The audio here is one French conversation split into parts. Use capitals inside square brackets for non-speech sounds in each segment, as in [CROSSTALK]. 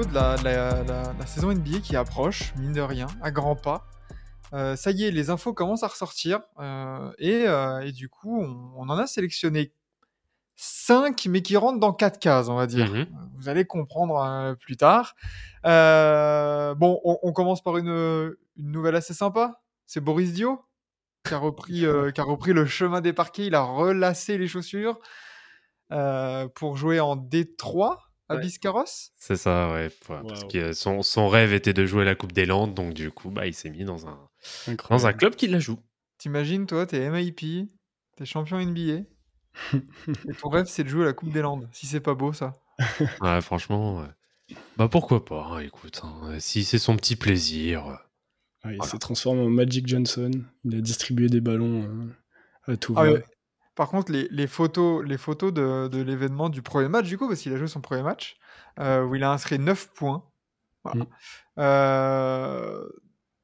Peu de la, de la- la- la saison NBA qui approche, mine de rien, à grands pas, euh, ça y est, les infos commencent à ressortir. euh, et, euh, et du coup, on, on en a sélectionné 5, mais qui rentrent dans 4 cases, on va dire. Mhm. Vous allez comprendre plus tard. Bon, on, on commence par une, une nouvelle assez sympa. C'est Boris Dio qui a repris, qui a repris le chemin des parquets. Il a relacé les chaussures pour jouer en D3 à Ouais. Biscarros. C'est ça, ouais. Parce que son, son rêve était de jouer la Coupe des Landes, donc du coup, bah, il s'est mis dans un, dans un Incroyable. club qui la joue. T'imagines, toi, t'es MIP, t'es champion NBA. et ton rêve, c'est de jouer à la Coupe des Landes. Si c'est pas beau, ça. [LAUGHS] Ouais, franchement, ouais. bah pourquoi pas, hein, écoute. hein, si c'est son petit plaisir. Ah, il Voilà. s'est transformé en Magic Johnson. Il a distribué des ballons euh, à tout Ah va. ouais. Par contre, les, les photos, les photos de, de l'événement du premier match, du coup, parce qu'il a joué son premier match, euh, où il a inscrit 9 points. Voilà. Mm. Euh,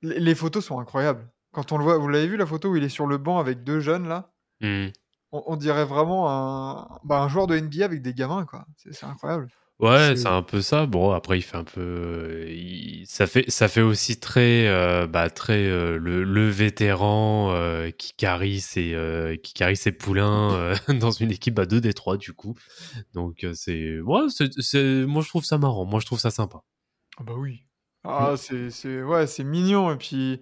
les, les photos sont incroyables. Quand on le voit, vous l'avez vu la photo où il est sur le banc avec deux jeunes là? Hmm. on, on dirait vraiment un, bah, un joueur de NBA avec des gamins, quoi. C'est incroyable. Ouais, C'est- un peu ça. Bon, après, il fait un peu. il- Ça, fait, ça fait aussi très, euh, bah, très euh, le, le vétéran euh, qui, carry ses, qui ses poulains [LAUGHS] dans une équipe à 2 des 3, du coup. Donc, c'est. Ouais, moi, je trouve ça marrant. Moi, je trouve ça sympa. Ah bah oui. Ah, c'est c'est- ouais, c'est mignon. Et puis,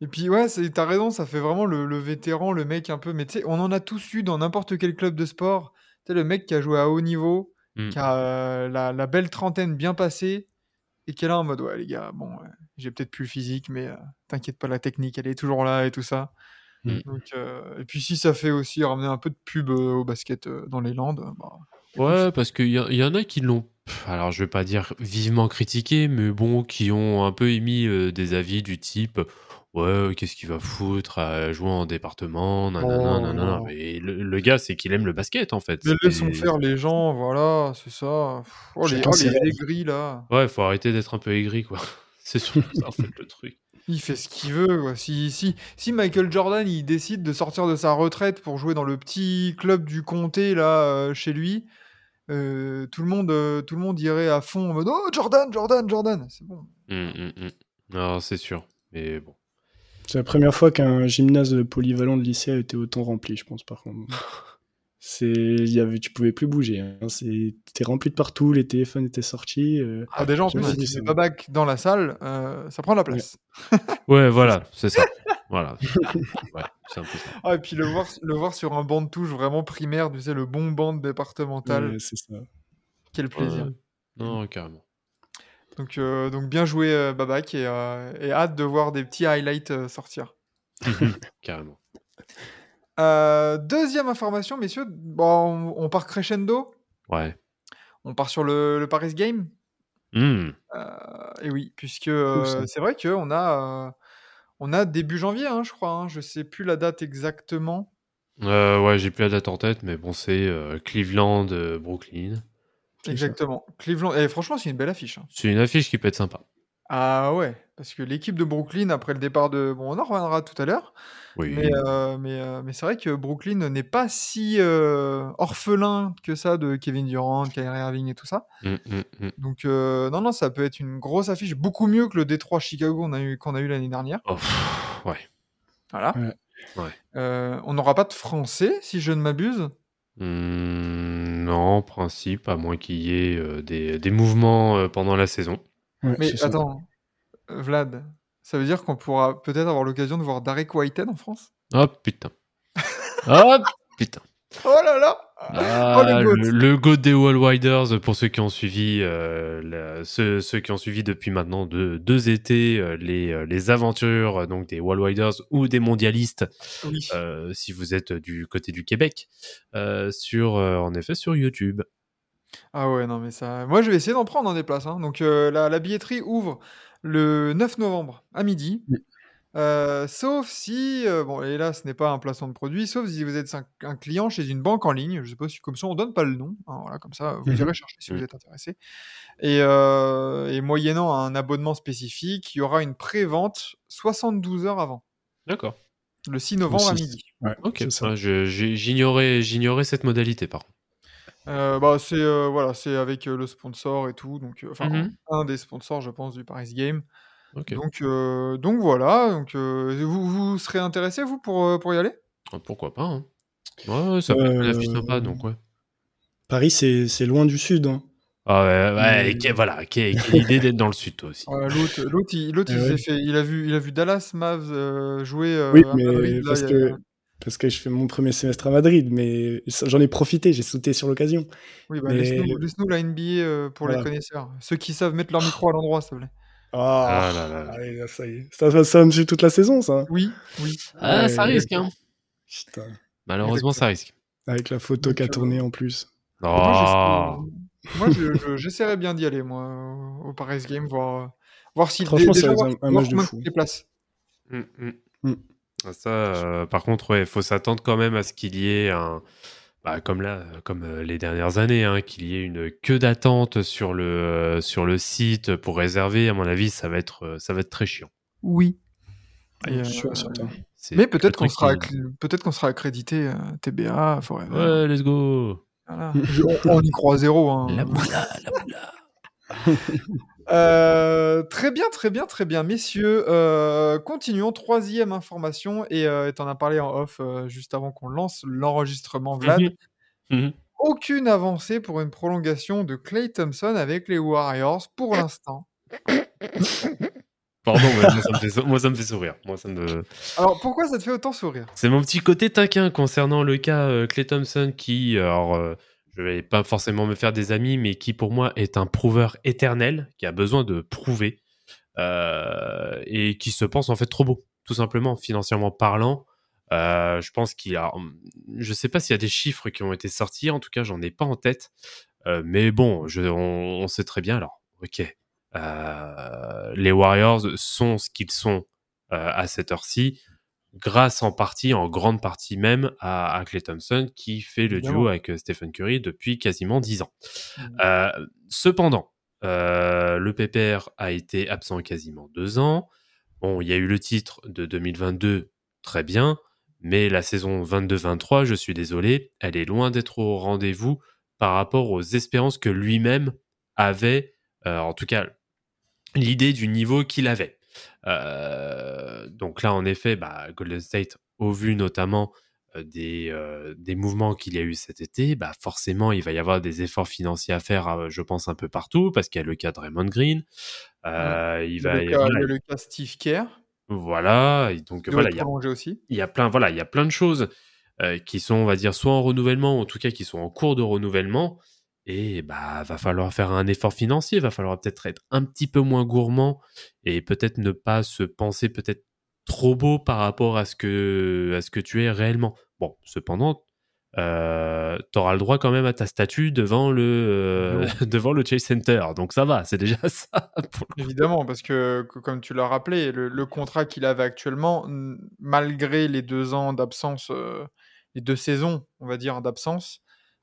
et puis ouais, t'as raison, ça fait vraiment le, le vétéran, le mec un peu. Mais tu sais, on en a tous eu dans n'importe quel club de sport. Tu sais, le mec qui a joué à haut niveau, Mm. qui a euh, la, la belle trentaine bien passée, et qui est là en mode, ouais, les gars, bon, ouais, j'ai peut-être plus le physique, mais euh, t'inquiète pas, la technique, elle est toujours là et tout ça. Mm. Donc, euh, et puis si ça fait aussi ramener un peu de pub euh, au basket euh, dans les Landes, bah, Ouais, parce qu'il y, a- en a qui l'ont, alors je vais pas dire vivement critiqué, mais bon, qui ont un peu émis euh, des avis du type Ouais, qu'est-ce qu'il va foutre à jouer en département nanana, Oh, nanana. non. Mais le, le gars, c'est qu'il aime le basket en fait. Mais laissons faire les gens, voilà, c'est ça. Pff, Oh, les, oh, les aigris, là. Ouais, faut arrêter d'être un peu aigri quoi. [LAUGHS] C'est surtout ça en fait le truc. Il fait ce qu'il veut. quoi. Si, si, si Michael Jordan il décide de sortir de sa retraite pour jouer dans le petit club du comté là euh, chez lui, euh, tout le monde, euh, tout le monde irait à fond en mode oh Jordan, Jordan, Jordan. C'est bon. Non, c'est sûr. Mais bon. C'est la première fois qu'un gymnase polyvalent de lycée a été autant rempli, je pense, par contre. [LAUGHS] C'est, il y avait, tu pouvais plus bouger. Hein. C'était rempli de partout, les téléphones étaient sortis. euh, Ah, déjà en plus pas si tu mets Babac dans la salle, euh, ça prend la place. Ouais, voilà, [LAUGHS] c'est ça. Voilà. [LAUGHS] Ouais, c'est un peu ça. Ah, et puis le voir, le voir sur un banc de touche vraiment primaire, tu sais le bon banc départemental, ouais, c'est ça. quel plaisir. Ouais. Non, carrément. Donc, euh, donc bien joué euh, Babac et, euh, et hâte de voir des petits highlights euh, sortir. [LAUGHS] carrément. Euh, deuxième information, messieurs, bon, on, on part crescendo, Ouais. on part sur le, le Paris Game. Euh, et oui, puisque euh, c'est vrai qu'on a, euh, on a début janvier, hein, je crois. hein, je sais plus la date exactement. Euh, ouais, j'ai plus la date en tête, mais bon, c'est euh, Cleveland, euh, Brooklyn. Exactement. Cleveland. Et franchement, c'est une belle affiche. hein. C'est une affiche qui peut être sympa. Ah ouais, parce que l'équipe de Brooklyn, après le départ de... Bon, on en reviendra tout à l'heure. Oui. Mais, euh, mais, euh, mais c'est vrai que Brooklyn n'est pas si euh, orphelin que ça de Kevin Durant, Kyrie Irving et tout ça. Hum, hum, hum. Donc euh, non, non, ça peut être une grosse affiche, beaucoup mieux que le Détroit Chicago qu'on a eu, l'année dernière. Oh, pff, ouais. Voilà. Ouais. Euh, on n'aura pas de français, si je ne m'abuse. Non, en principe, à moins qu'il y ait euh, des, des mouvements euh, pendant la saison. Ouais, Mais c'est ça. Vlad, ça veut dire qu'on pourra peut-être avoir l'occasion de voir Derek Whitehead en France? Oh putain. Oh putain. [LAUGHS] Oh là là Ah, Oh, le goat. le, goat des Wall Widers, pour ceux qui ont suivi, euh, la- ceux, ceux qui ont suivi depuis maintenant deux, deux étés euh, les, euh, les aventures euh, donc des Wall Widers ou des mondialistes, Oui. euh, si vous êtes du côté du Québec, euh, sur euh, en effet sur YouTube. Ah ouais, non, mais ça. Moi, je vais essayer d'en prendre hein, des places. hein. Donc, euh, la, la billetterie ouvre le 9 novembre à midi. Oui. Euh, sauf si, euh, bon, et là, ce n'est pas un placement de produit, sauf si vous êtes un, un client chez une banque en ligne. Je sais pas si comme ça, on donne pas le nom. hein, voilà, comme ça, vous Mhm. irez chercher si vous êtes intéressé. Et, euh, et moyennant un abonnement spécifique, il y aura une pré-vente 72 heures avant, D'accord. le 6 novembre à midi. Ouais, Ok. j'ignorais cette modalité, par contre. Euh, bah, c'est euh, voilà, c'est avec euh, le sponsor et tout, donc euh, enfin Mhm. un des sponsors, je pense, du Paris Game. Donc, euh, donc voilà. Donc, euh, vous, vous serez intéressé vous pour, pour y aller? Ah, Pourquoi pas hein. Ouais, ça peut être une affiche Euh, sympa, donc ouais. Paris, c'est c'est loin du sud. hein. Ah ouais, ouais, voilà, quelle, idée d'être dans le sud, toi aussi. Ouais, L'autre, l'autre, il, fait, a vu, il a vu Dallas Mavs euh, jouer euh, Oui, mais. Là, a- parce que je fais mon premier semestre à Madrid, mais j'en ai profité, j'ai sauté sur l'occasion. Oui, bah, mais- laisse-nous, laisse-nous la NBA euh, pour les connaisseurs, ceux qui savent mettre leur micro à l'endroit, s'il te plaît. Ah, Ah là là. là. allez, là, ça y est. Ça, ça, ça va me suit toute la saison, ça. Oui, oui. Ah, Ouais, ça risque, hein. Putain. Malheureusement, ça risque. Avec la photo Donc, qui a euh, tourné en plus. Moi, Oh. moi, je- je- j'essaierais bien d'y aller, moi, au Paris Game, voir, voir si Franchement, voir, un- match de fou. les places. Mm, mm. Mm. Ah, Ça, euh, par contre, ouais, faut s'attendre quand même à ce qu'il y ait un, bah, comme là, comme euh, les dernières années, hein, qu'il y ait une queue d'attente sur le euh, sur le site pour réserver. À mon avis, ça va être ça va être très chiant. Oui. Je suis sûr, certain. Mais peut-être qu'on sera, peut-être qu'on sera accrédité TBA, Forever. Ouais, let's go. Voilà. On, on y croit zéro. hein. La moula, la moula. [LAUGHS] Euh, très bien, très bien, très bien, messieurs. euh, continuons. Troisième information, et euh, tu en as parlé en off euh, juste avant qu'on lance l'enregistrement, Vlad. Mhm. Mhm. Aucune avancée pour une prolongation de Clay Thompson avec les Warriors pour l'instant. Pardon, mais moi, ça me fait, sou- moi ça me fait sourire. Moi ça me. [LAUGHS] Alors pourquoi ça te fait autant sourire? C'est mon petit côté taquin concernant le cas Clay Thompson qui, alors, je vais pas forcément me faire des amis, mais qui pour moi est un prouveur éternel, qui a besoin de prouver euh, et qui se pense en fait trop beau, tout simplement, financièrement parlant. Euh, je pense qu'il a, je sais pas s'il y a des chiffres qui ont été sortis, en tout cas j'en ai pas en tête, Euh, mais bon, on, on sait très bien. Alors, ok, les Warriors sont ce qu'ils sont à cette heure-ci grâce en partie, en grande partie même, à, à Clay Thompson, qui fait le duo avec euh, Stephen Curry depuis quasiment 10 ans. Mhm. Euh, cependant, euh, le PPR a été absent quasiment deux ans. Bon, il y a eu le titre de 2022, très bien, mais la saison 22-23, je suis désolé, elle est loin d'être au rendez-vous par rapport aux espérances que lui-même avait, euh, en tout cas l'idée du niveau qu'il avait. Euh, donc là, en effet, bah, Golden State, au vu notamment euh, des, euh, des mouvements qu'il y a eu cet été, bah, forcément, il va y avoir des efforts financiers à faire, je pense, un peu partout, parce qu'il y a le cas de Raymond Green. Euh, il Il y va le cas, a le cas Steve Kerr, voilà, et donc voilà, il y a prolongé aussi. il y a plein, voilà, il y a plein de choses euh, qui sont, on va dire, soit en renouvellement, ou en tout cas qui sont en cours de renouvellement. Et bah, va falloir faire un effort financier, va falloir peut-être être un petit peu moins gourmand et peut-être ne pas se penser peut-être trop beau par rapport à ce que, à ce que tu es réellement. Bon, cependant, euh, tu auras le droit quand même à ta statue devant le, euh, [LAUGHS] devant le Chase Center. Donc ça va, c'est déjà [LAUGHS] ça. Évidemment, parce que, comme tu l'as rappelé, le, le contrat qu'il avait actuellement, malgré les deux ans d'absence, euh, les deux saisons, on va dire, d'absence,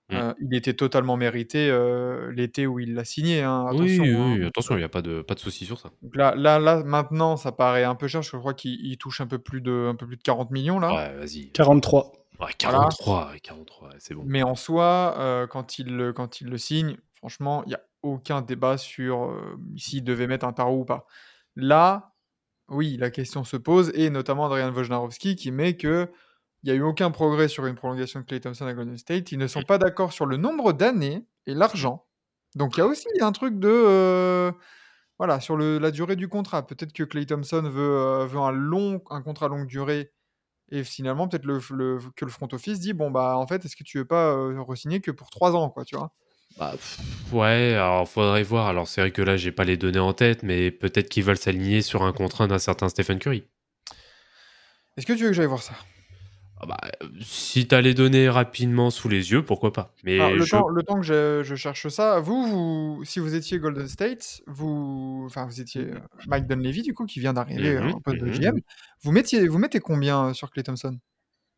Mm. euh, il était totalement mérité euh, l'été où il l'a signé. hein, Oui, attention, oui, hein. oui, attention, il n'y a pas de, pas de souci sur ça. Donc là, là, là, maintenant, ça paraît un peu cher. Je crois qu'il il touche un peu plus de, un peu plus de 40 millions là. Ouais, vas-y. 43. Ouais, 43, ouais, 43, ouais, c'est bon. Mais en soi, euh, quand, il, le- quand il le signe, franchement, il n'y a aucun débat sur euh, s'il devait mettre un tarot ou pas. Là, oui, la question se pose, et notamment Adrian Wojnarowski qui met que il n'y a eu aucun progrès sur une prolongation de Clay Thompson à Golden State. Ils ne sont pas d'accord sur le nombre d'années et l'argent. Donc il y a aussi un truc de... euh, voilà, sur le, la durée du contrat. Peut-être que Clay Thompson veut, euh, veut un, long, un contrat longue durée. Et finalement, peut-être le, le- que le front office dit bon bah en fait, est-ce que tu veux pas euh, re-signer que pour trois ans quoi, tu vois? Bah, ouais, alors faudrait voir. Alors c'est vrai que là, j'ai pas les données en tête, mais peut-être qu'ils veulent s'aligner sur un contrat d'un certain Stephen Curry. Est-ce que tu veux que j'aille voir ça? Ah bah, si t'as les données rapidement sous les yeux, pourquoi pas. Mais Alors, le, je- temps, le temps que je, je cherche ça, vous, vous, si vous étiez Golden State, vous, enfin, vous étiez euh, Mike Dunleavy, du coup, qui vient d'arriver Mhm, au poste de mhm. GM, vous, mettiez, vous mettez combien euh, sur Clay Thompson?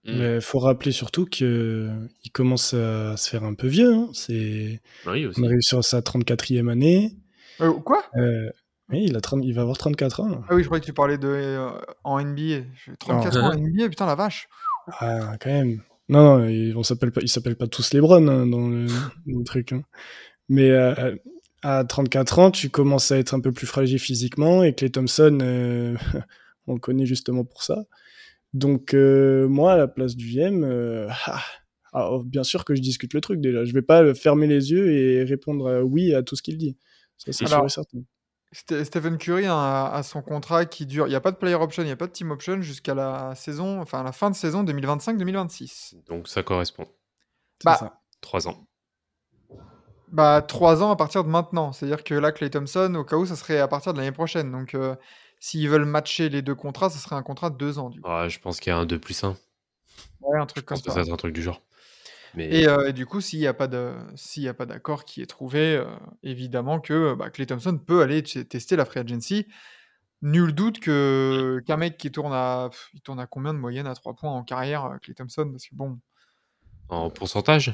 Mm. Mais faut rappeler surtout qu'il commence à se faire un peu vieux. hein. C'est... Oui. On arrive sur sa 34e année. Euh, Quoi? Euh, oui, il, a 30 il va avoir 34 ans. là. Ah oui, je croyais que tu parlais de euh, en NBA. J'ai 34 ans en NBA, putain la vache. Ah, quand même. Non, non, ils, on s'appelle pas, ils s'appellent pas tous les Lebron hein, dans, le, dans le truc. hein. Mais euh, à 34 ans, tu commences à être un peu plus fragile physiquement et Clay Thompson, euh, [LAUGHS] on le connaît justement pour ça. Donc, euh, moi, à la place du GM, euh, ah, bien sûr que je discute le truc déjà. Je vais pas fermer les yeux et répondre euh, oui à tout ce qu'il dit. Ça, c'est sûr et certain. Ste- Stephen Curry a, a son contrat qui dure. Il n'y a pas de player option, il n'y a pas de team option jusqu'à la saison, enfin la fin de saison 2025-2026. Donc ça correspond. Bah, ça. Trois ans. Bah, trois ans à partir de maintenant. C'est-à-dire que là, Clay Thompson, au cas où, ça serait à partir de l'année prochaine. Donc, euh, s'ils veulent matcher les deux contrats, ça serait un contrat de deux ans, du coup. Ah, je pense qu'il y a un 2 plus 1. Ouais, un Je truc comme pense que ça. ça va être un truc du genre. Mais Et, euh, et du coup, s'il n'y a pas d'accord qui est trouvé, euh, évidemment que bah, Clay Thompson peut aller tester la free agency. Nul doute que qu'un mec qui tourne à, il tourne à combien de moyenne à 3 points en carrière, euh, Clay Thompson, parce que bon, en pourcentage,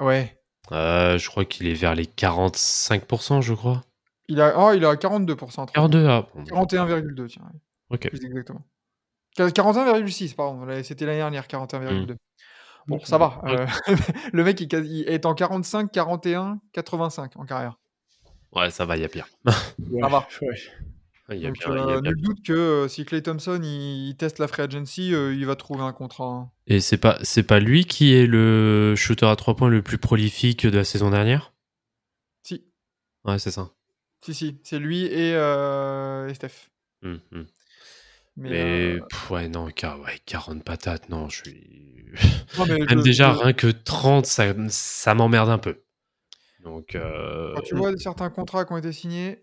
ouais, euh, je crois qu'il est vers les 45%, je crois. il a, oh, il a 42%, à 3 points. 42, ah, bon, 41,2, tiens, ok. plus exactement. Qu- 41,6, pardon, c'était l'année dernière, 41,2. Bon, ça va. euh, [LAUGHS] le mec il, est en 45, 41, 85 en carrière. Ouais, ça va, il y a pire. [LAUGHS] Ouais, Ça va. ouais. Il y a Donc, bien, il y a euh, bien nul doute que euh, si Clay Thompson il, il teste la free agency, euh, il va trouver un contrat. hein. Et c'est pas, c'est pas lui qui est le shooter à 3 points le plus prolifique de la saison dernière? Si, Ouais, c'est ça. si, si, c'est lui et, euh, et Steph. Hum, hum. Mais, Mais, euh, pff, ouais, non, car, ouais, 40 patates, non, je suis. [LAUGHS] non, mais Même déjà, rien que 30, ça, ça m'emmerde un peu. Donc. euh, quand tu vois certains contrats qui ont été signés,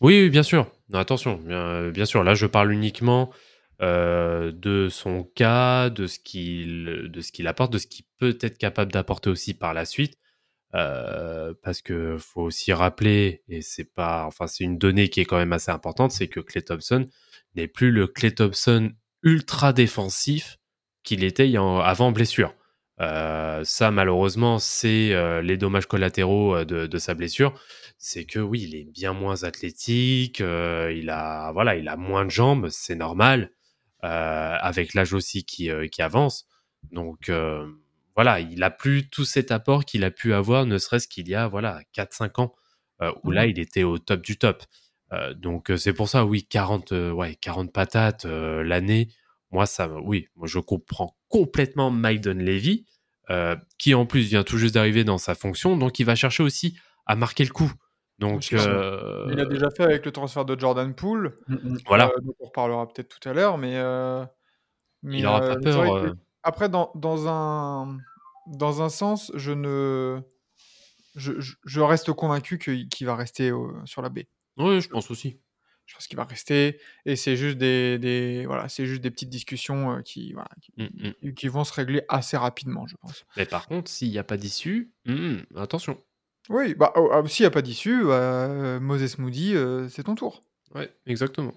Oui, oui, bien sûr. Non, attention, bien, bien sûr. Là, je parle uniquement euh, de son cas, de ce qu'il qu'il apporte, de ce qu'il peut être capable d'apporter aussi par la suite. Euh, parce que faut aussi rappeler, et c'est pas, enfin, c'est une donnée qui est quand même assez importante, c'est que Clay Thompson n'est plus le Clay Thompson ultra défensif qu'il était avant blessure. Euh, ça, malheureusement, c'est euh, les dommages collatéraux euh, de, de sa blessure. C'est que oui, il est bien moins athlétique, il a voilà, il a moins de jambes, c'est normal, avec l'âge aussi qui, qui avance. Donc voilà, il a plus tout cet apport qu'il a pu avoir, ne serait-ce qu'il y a voilà 4-5 ans, où là, il était au top du top. Euh, donc euh, c'est pour ça, oui, 40, euh, ouais, 40 patates euh, l'année. Moi, ça, me- oui, moi je comprends complètement Maiden Levy, euh, qui en plus vient tout juste d'arriver dans sa fonction, donc il va chercher aussi à marquer le coup. Donc euh, il a déjà fait avec le transfert de Jordan Poole. voilà, euh, dont on reparlera peut-être tout à l'heure, mais, euh, mais il aura euh, pas peur. que- Après, dans, dans, un, dans un sens, je ne. Je, je- je reste convaincu qu'il qu'il va rester sur la baie. Oui, je pense aussi. Je pense qu'il va rester. Et c'est juste des, des, voilà, c'est juste des petites discussions euh, qui, voilà, qui, Mm, qui vont se régler assez rapidement, je pense. Mais par contre, s'il n'y a pas d'issue, hmm, attention. Oui, bah, oh, ah, s'il n'y a pas d'issue, euh, Moses Moody, euh, c'est ton tour. Ouais, exactement.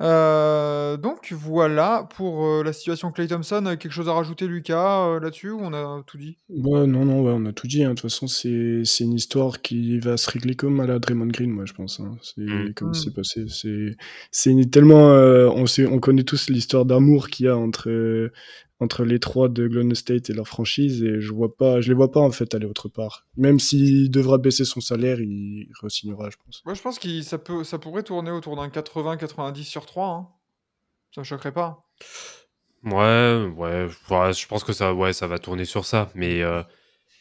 Euh, donc voilà pour euh, la situation Clay Thompson. Euh, Quelque chose à rajouter, Lucas, euh, là-dessus ou on a tout dit? Ouais, non, non, ouais, on a tout dit. hein. De toute façon, c'est c'est une histoire qui va se régler comme à la Draymond Green, moi, je pense. hein. C'est Mm. comme Mm. c'est passé. C'est c'est tellement. euh, on, sait, on connaît tous l'histoire d'amour qu'il y a entre, euh, entre les trois de Golden State et leur franchise, et je vois pas, je les vois pas en fait aller autre part. Même s'il devra baisser son salaire, il re-signera, je pense. Moi, je pense que ça, peut, ça pourrait tourner autour d'un 80-90 sur 3. Hein. Ça me choquerait pas. Ouais, ouais, ouais, je pense que ça, ouais, ça va tourner sur ça. Mais euh,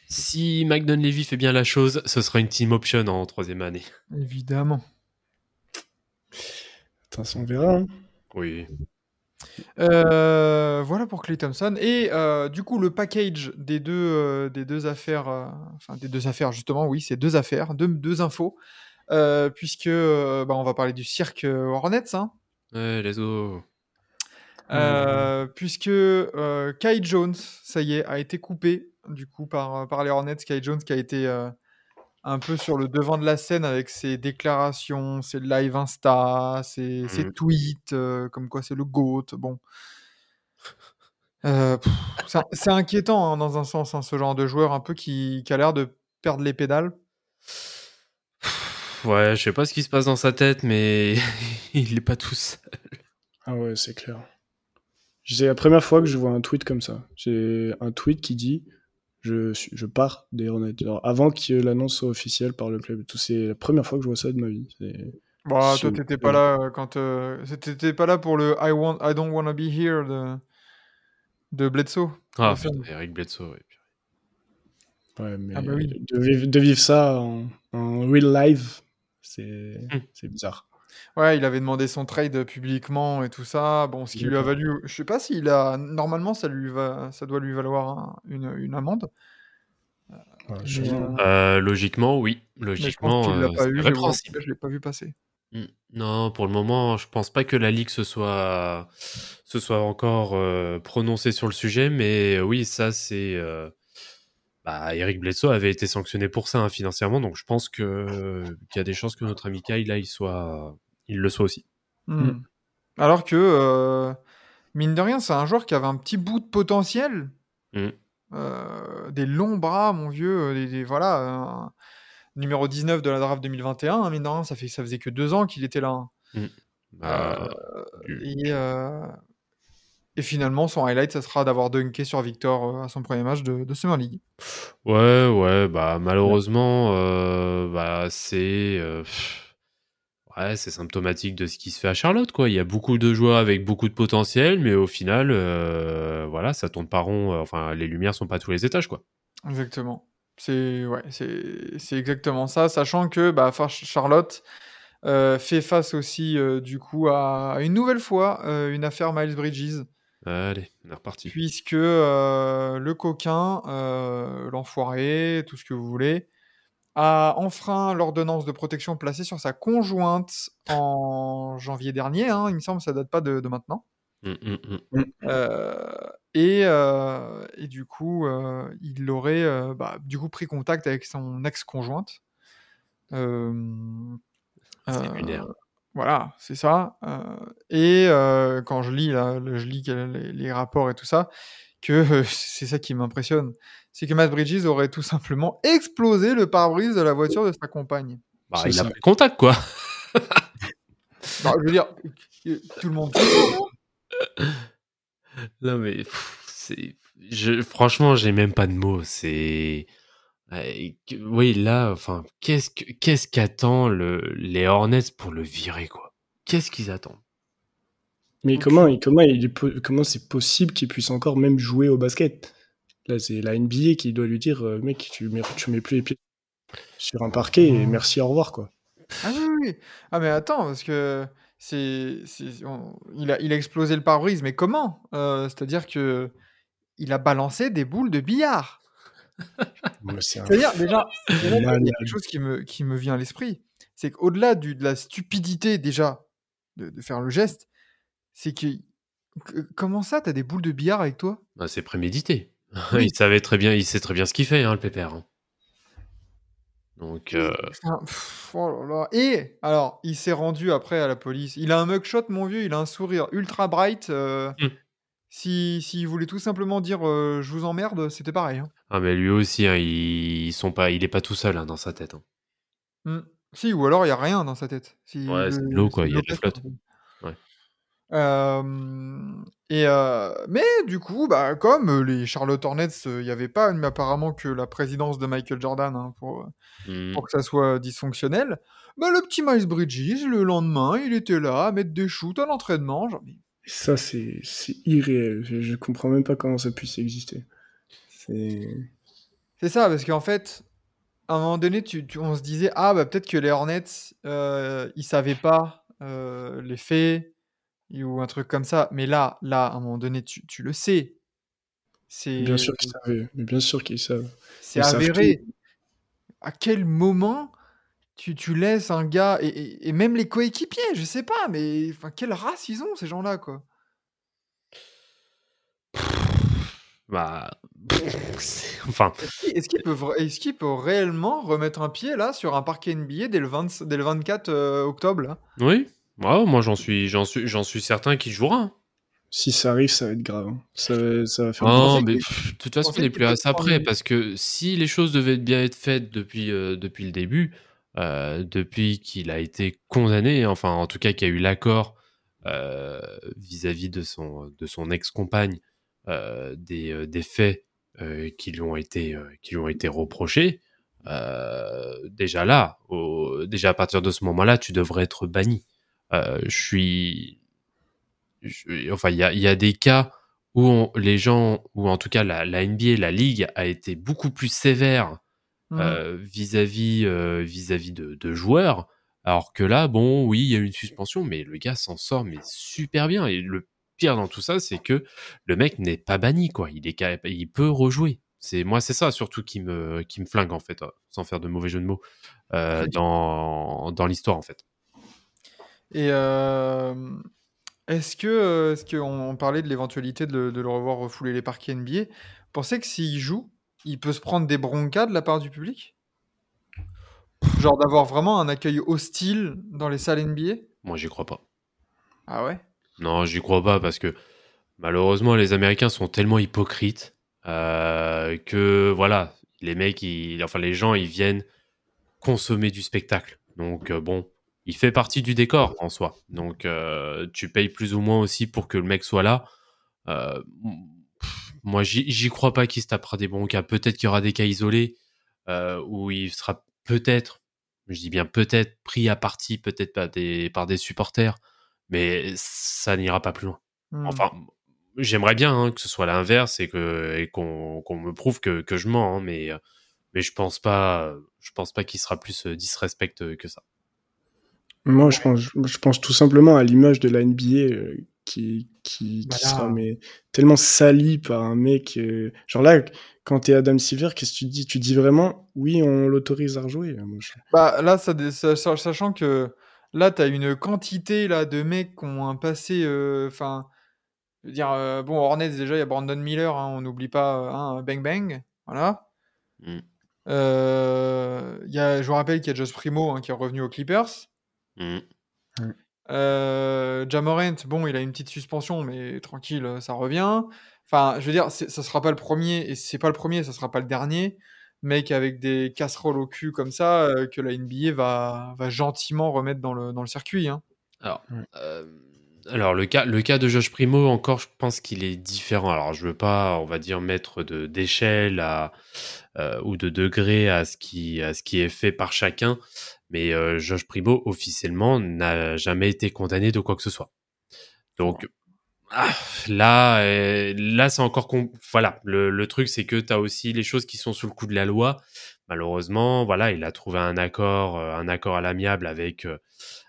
si McDonald Levy fait bien la chose, ce sera une team option en troisième année. Évidemment. Attends, on verra. hein. Oui. Euh, voilà pour Clay Thompson. Et euh, du coup, le package des deux, euh, des deux affaires, enfin des deux affaires justement, oui, c'est deux affaires, deux, deux infos, puisque bah, on va parler du cirque Hornets. Hein. Ouais, let's go. Puisque Kai Jones, ça y est, a été coupé du coup par, par les Hornets. Kai Jones qui a été un peu sur le devant de la scène avec ses déclarations, ses live Insta, ses, ses Mhm. tweets, euh, comme quoi c'est le GOAT. Bon. Euh, c'est inquiétant hein, dans un sens, hein, ce genre de joueur un peu qui, qui a l'air de perdre les pédales. Ouais, je sais pas ce qui se passe dans sa tête, mais [LAUGHS] il est pas tout seul. Ah ouais, c'est clair. C'est la première fois que je vois un tweet comme ça. J'ai un tweet qui dit je, pars des Hornets. Alors, avant que l'annonce soit officielle par le club tout, c'est la première fois que je vois ça de ma vie. C'est- Bah, toi, t'étais pas là euh, quand. euh, T'étais pas là pour le I want, I don't wanna be here de, de Bledsoe. Ah, putain, Eric Bledsoe, ouais. Ouais, mais Ah bah oui. de, vivre, de vivre ça en, en real life, c'est Hmm. c'est bizarre. Ouais, il avait demandé son trade publiquement et tout ça. Bon, ce qui lui a valu. Je sais pas s'il a. Normalement, ça, lui va... ça doit lui valoir un- une, une amende. Ouais, Mais, sûrement. euh, Euh, logiquement, oui. mais je pense Logiquement, qu'il l'a euh, pas c'est eu. Je, répréhensible. je l'ai pas vu passer. Mm. Non, pour le moment, je pense pas que la Ligue se soit, se soit encore euh, prononcée sur le sujet, mais euh, oui, ça, c'est. euh, bah, Eric Bledsoe avait été sanctionné pour ça hein, financièrement, donc je pense que qu'il y a des chances que notre ami Kyle, là, il, soit, il le soit aussi. Hmm. Alors que, euh, mine de rien, c'est un joueur qui avait un petit bout de potentiel. Mm. Euh, des longs bras, mon vieux. euh, des- des- voilà. numéro 19 de la draft 2021. hein, mine de rien, ça, fait, ça faisait que deux ans qu'il était là. hein. Bah, Et, euh, et finalement, son highlight, ça sera d'avoir dunké sur Victor euh, à son premier match de, de Summer League. Ouais, ouais, bah malheureusement, euh, bah c'est euh, ouais, c'est symptomatique de ce qui se fait à Charlotte, quoi. Il y a beaucoup de joueurs avec beaucoup de potentiel, mais au final, euh, voilà, ça tourne pas rond. euh, Enfin, les lumières sont pas à tous les étages, quoi. Exactement. C'est ouais, c'est c'est exactement ça, sachant que bah, Charlotte euh, fait face aussi euh, du coup à, une nouvelle fois une affaire Miles Bridges, Allez, on est reparti. puisque le coquin, l'enfoiré, tout ce que vous voulez, a enfreint l'ordonnance de protection placée sur sa conjointe en janvier dernier. hein, il me semble, ça date pas de, de maintenant. Hum, hum, hum. Euh, et, euh, et du coup, euh, il aurait euh, bah, du coup pris contact avec son ex-conjointe. Euh, euh. Voilà, c'est ça. Euh, et euh, quand je lis, là, le- je lis quel- les, les rapports et tout ça, que euh, [LAUGHS] c'est ça qui m'impressionne, c'est que Matt Bridges aurait tout simplement explosé le pare-brise de la voiture de sa compagne. Bah, il a pris contact, quoi. Bah, je veux dire, tout le monde. Non, mais pff, c'est. Je, franchement, j'ai même pas de mots. C'est. Oui, là, enfin, qu'est-ce que qu'est-ce qu'attend le les Hornets pour le virer, quoi? Qu'est-ce qu'ils attendent? Mais comment, comment, il est po- comment c'est possible qu'il puisse encore même jouer au basket? Là, c'est la NBA qui doit lui dire, euh, mec, tu mets, tu mets plus les pieds sur un parquet et merci, au revoir, quoi. Ah oui, oui, oui. Ah mais attends, parce que c'est, c'est- on- il, a, il a explosé le pare-brise, mais comment Euh, C'est-à-dire que il a balancé des boules de billard. [LAUGHS] Mais c'est un- C'est-à-dire, déjà, déjà, il y a quelque chose qui me, qui me vient à l'esprit. C'est qu'au-delà du- de la stupidité, déjà, de, de faire le geste, c'est que. que- Comment ça, t'as des boules de billard avec toi? Bah, C'est prémédité. Il savait très bien, il sait très bien ce qu'il fait, hein, le pépère. hein. Donc, euh, Enfin, pff, oh là là. Et alors, il s'est rendu après à la police. Il a un mugshot, mon vieux, il a un sourire ultra bright. euh, Hmm. Si S'il voulait tout simplement dire euh, je vous emmerde, c'était pareil. hein. ah, mais lui aussi, hein, ils sont pas, il est pas tout seul dans sa tête. Hmm. Si, ou alors il n'y a rien dans sa tête. Si Ouais, c'est de l'eau, quoi, il y a de la flotte. Euh, et euh, mais du coup, bah, comme les Charlotte Hornets, il n'y avait pas mais apparemment que la présidence de Michael Jordan hein, pour, Hmm. pour que ça soit dysfonctionnel, bah, le petit Miles Bridges, le lendemain, il était là à mettre des shoots à l'entraînement. Genre, Ça, c'est c'est irréel. Je, je comprends même pas comment ça puisse exister. C'est. C'est ça, parce qu'en fait, à un moment donné, tu, tu- on se disait, ah, bah, peut-être que les Hornets, euh, ils savaient pas euh, les faits, ou un truc comme ça. Mais là, là, à un moment donné, tu, tu le sais. C'est Bien sûr qu'ils savaient. Mais bien sûr qu'ils savent. c'est savent avéré. À quel moment tu, tu laisses un gars, et, et- et même les coéquipiers, je sais pas, mais enfin, quelle race ils ont, ces gens-là, quoi? Bah, enfin, Est-ce qu'il qu'il peut, peut réellement remettre un pied là sur un parquet NBA dès le, 20 dès le 24 euh, octobre là? Oui. Ouais, moi j'en suis, j'en suis, j'en suis certain qu'il jouera. hein. Si ça arrive, ça va être grave. hein. Ça, va- ça va faire Non, mais pff, de toute façon, on n'est que plus à ça près parce que si les choses devaient bien être faites depuis, euh, depuis le début, euh, depuis qu'il a été condamné, enfin en tout cas qu'il y a eu l'accord euh, vis-à-vis de son, de son ex-compagne euh, des, euh, des faits euh, qui, lui ont été, euh, qui lui ont été reprochés, euh, déjà là, au- déjà à partir de ce moment-là, tu devrais être banni. Euh, je suis je- enfin, il y a, il y a des cas où on- les gens, ou en tout cas la, la NBA, la ligue, a été beaucoup plus sévère euh, vis-à-vis euh, vis-à-vis de, de joueurs, alors que là, bon, oui, il y a eu une suspension, mais le gars s'en sort mais super bien. Et le pire dans tout ça, c'est que le mec n'est pas banni, quoi. Il est, il peut rejouer. C'est moi, c'est ça surtout qui me qui me flingue en fait, sans faire de mauvais jeu de mots euh, dans dans l'histoire en fait. Et euh, est-ce que, euh, est-ce on parlait de l'éventualité de, le- de le revoir refouler les parquets NBA pensez que s'il joue, il peut se prendre des broncas de la part du public? Genre d'avoir vraiment un accueil hostile dans les salles NBA Moi, j'y crois pas. Ah ouais? Non, j'y crois pas parce que malheureusement, les Américains sont tellement hypocrites euh, que voilà, les mecs, ils- enfin les gens, ils viennent consommer du spectacle. Donc euh, bon, il fait partie du décor en soi. Donc euh, tu payes plus ou moins aussi pour que le mec soit là. Euh, pff, moi, j'y crois pas qu'il se tapera des bons cas. Peut-être qu'il y aura des cas isolés euh, où il sera peut-être, je dis bien peut-être, pris à partie, peut-être par des, par des supporters, mais ça n'ira pas plus loin. Hmm. Enfin, j'aimerais bien hein, que ce soit l'inverse et que et qu'on me prouve que, que je mens, hein, mais mais je pense pas, je pense pas qu'il sera plus disrespect que ça. Moi, je pense, je pense tout simplement à l'image de la NBA euh, qui, qui, sera mais, tellement salie par un mec. euh, Genre là, quand t'es Adam Silver, qu'est-ce que tu dis? Tu dis vraiment, oui, on l'autorise à rejouer. Moi, je- Bah là, ça, sachant que là, tu as une quantité là, de mecs qui ont un passé. euh, Enfin, je veux dire, euh, bon, Hornets, déjà, il y a Brandon Miller, hein, on n'oublie pas euh, hein, Bang Bang. Voilà. Mm. Euh, y a, je vous rappelle qu'il y a Josh Primo hein, qui est revenu aux Clippers. Mm. Euh, Jamorant, bon, il a une petite suspension, mais tranquille, ça revient. Enfin, je veux dire, ça sera pas le premier, et si c'est pas le premier, ça sera pas le dernier. Mec avec des casseroles au cul comme ça, euh, que la NBA va, va gentiment remettre dans le, dans le circuit. Hein. Alors, euh, alors le cas, le cas de Josh Primo, encore, je pense qu'il est différent. Alors, je veux pas, on va dire, mettre de d'échelle à euh, ou de degré à ce qui à ce qui est fait par chacun, mais euh, Josh Primo officiellement n'a jamais été condamné de quoi que ce soit. Donc ah, là, euh, là, c'est encore voilà. Le, le truc, c'est que tu as aussi les choses qui sont sous le coup de la loi. Malheureusement, voilà, il a trouvé un accord, euh, un accord à l'amiable avec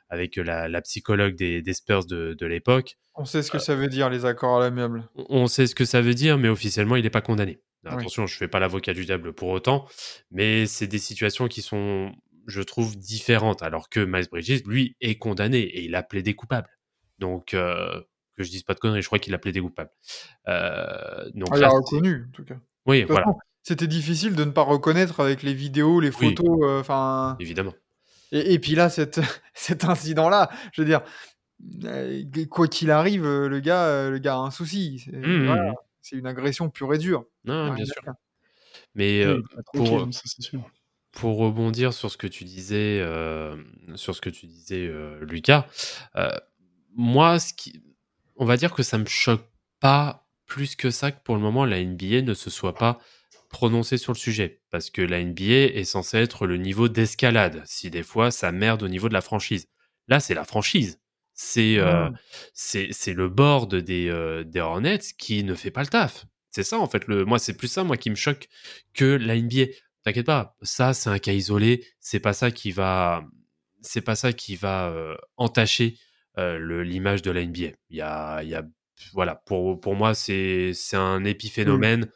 avec la, la psychologue des, des Spurs de, de l'époque. On sait ce que ça veut dire, les accords à l'amiable. On- sait ce que ça veut dire, mais officiellement, il n'est pas condamné. Oui. Attention, je fais pas l'avocat du diable pour autant, mais c'est des situations qui sont, je trouve, différentes. Alors que Miles Bridges, lui, est condamné et il a plaidé coupable. Donc, euh, que je dise pas de conneries, je crois qu'il a plaidé coupable. Euh, donc Ah, il a reconnu, en tout cas. oui, voilà, C'était difficile de ne pas reconnaître avec les vidéos, les photos, euh, enfin. évidemment. Et, et puis là, cette, [LAUGHS] cet incident-là, je veux dire, euh, quoi qu'il arrive, euh, le gars, euh, le gars a un souci. C'est Mmh, voilà, mmh. c'est une agression pure et dure. Non, bien sûr. Mais Oui, euh, pour- tranquille, ça c'est sûr. pour rebondir sur ce que tu disais, euh, sur ce que tu disais, euh, Lucas, euh, moi, ce qui, on va dire que ça me choque pas plus que ça que pour le moment la NBA ne se soit pas prononcée sur le sujet, parce que la NBA est censée être le niveau d'escalade. Si des fois ça merde au niveau de la franchise, là c'est la franchise. C'est euh, Mm. c'est le board des euh, des Hornets qui ne fait pas le taf. C'est ça en fait. Le moi c'est plus ça moi qui me choque que la NBA. T'inquiète pas, ça c'est un cas isolé. C'est pas ça qui va, c'est pas ça qui va euh, entacher l'image de la NBA. Il y a, il y a, voilà, pour pour moi c'est un épiphénomène. Euh,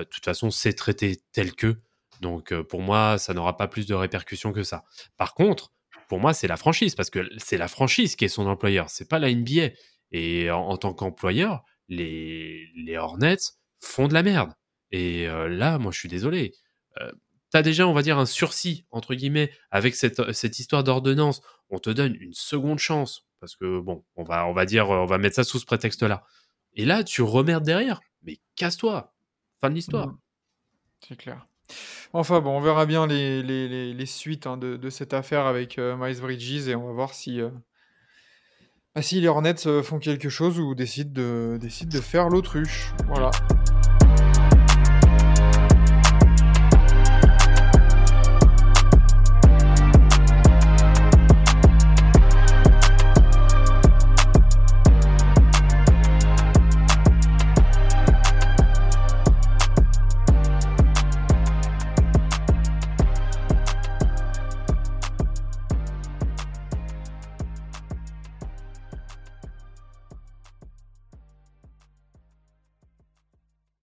De toute façon, c'est traité tel que. Donc euh, pour moi, ça n'aura pas plus de répercussions que ça. Par contre, pour moi, c'est la franchise parce que c'est la franchise qui est son employeur. C'est pas la NBA. Et en, en tant qu'employeur, les les Hornets font de la merde. Et euh, là, moi, je suis désolé. Euh, T'as déjà, on va dire, un sursis, entre guillemets, avec cette, cette histoire d'ordonnance. On te donne une seconde chance. Parce que, bon, on va, on va dire, on va mettre ça sous ce prétexte-là. Et là, tu remerdes derrière. Mais casse-toi. Fin de l'histoire. Mhm. C'est clair. Enfin bon, on verra bien les, suites hein, de, de cette affaire avec euh, Miles Bridges et on va voir si, euh, bah, si les Hornets euh, font quelque chose ou décident de, décident de faire l'autruche. Voilà.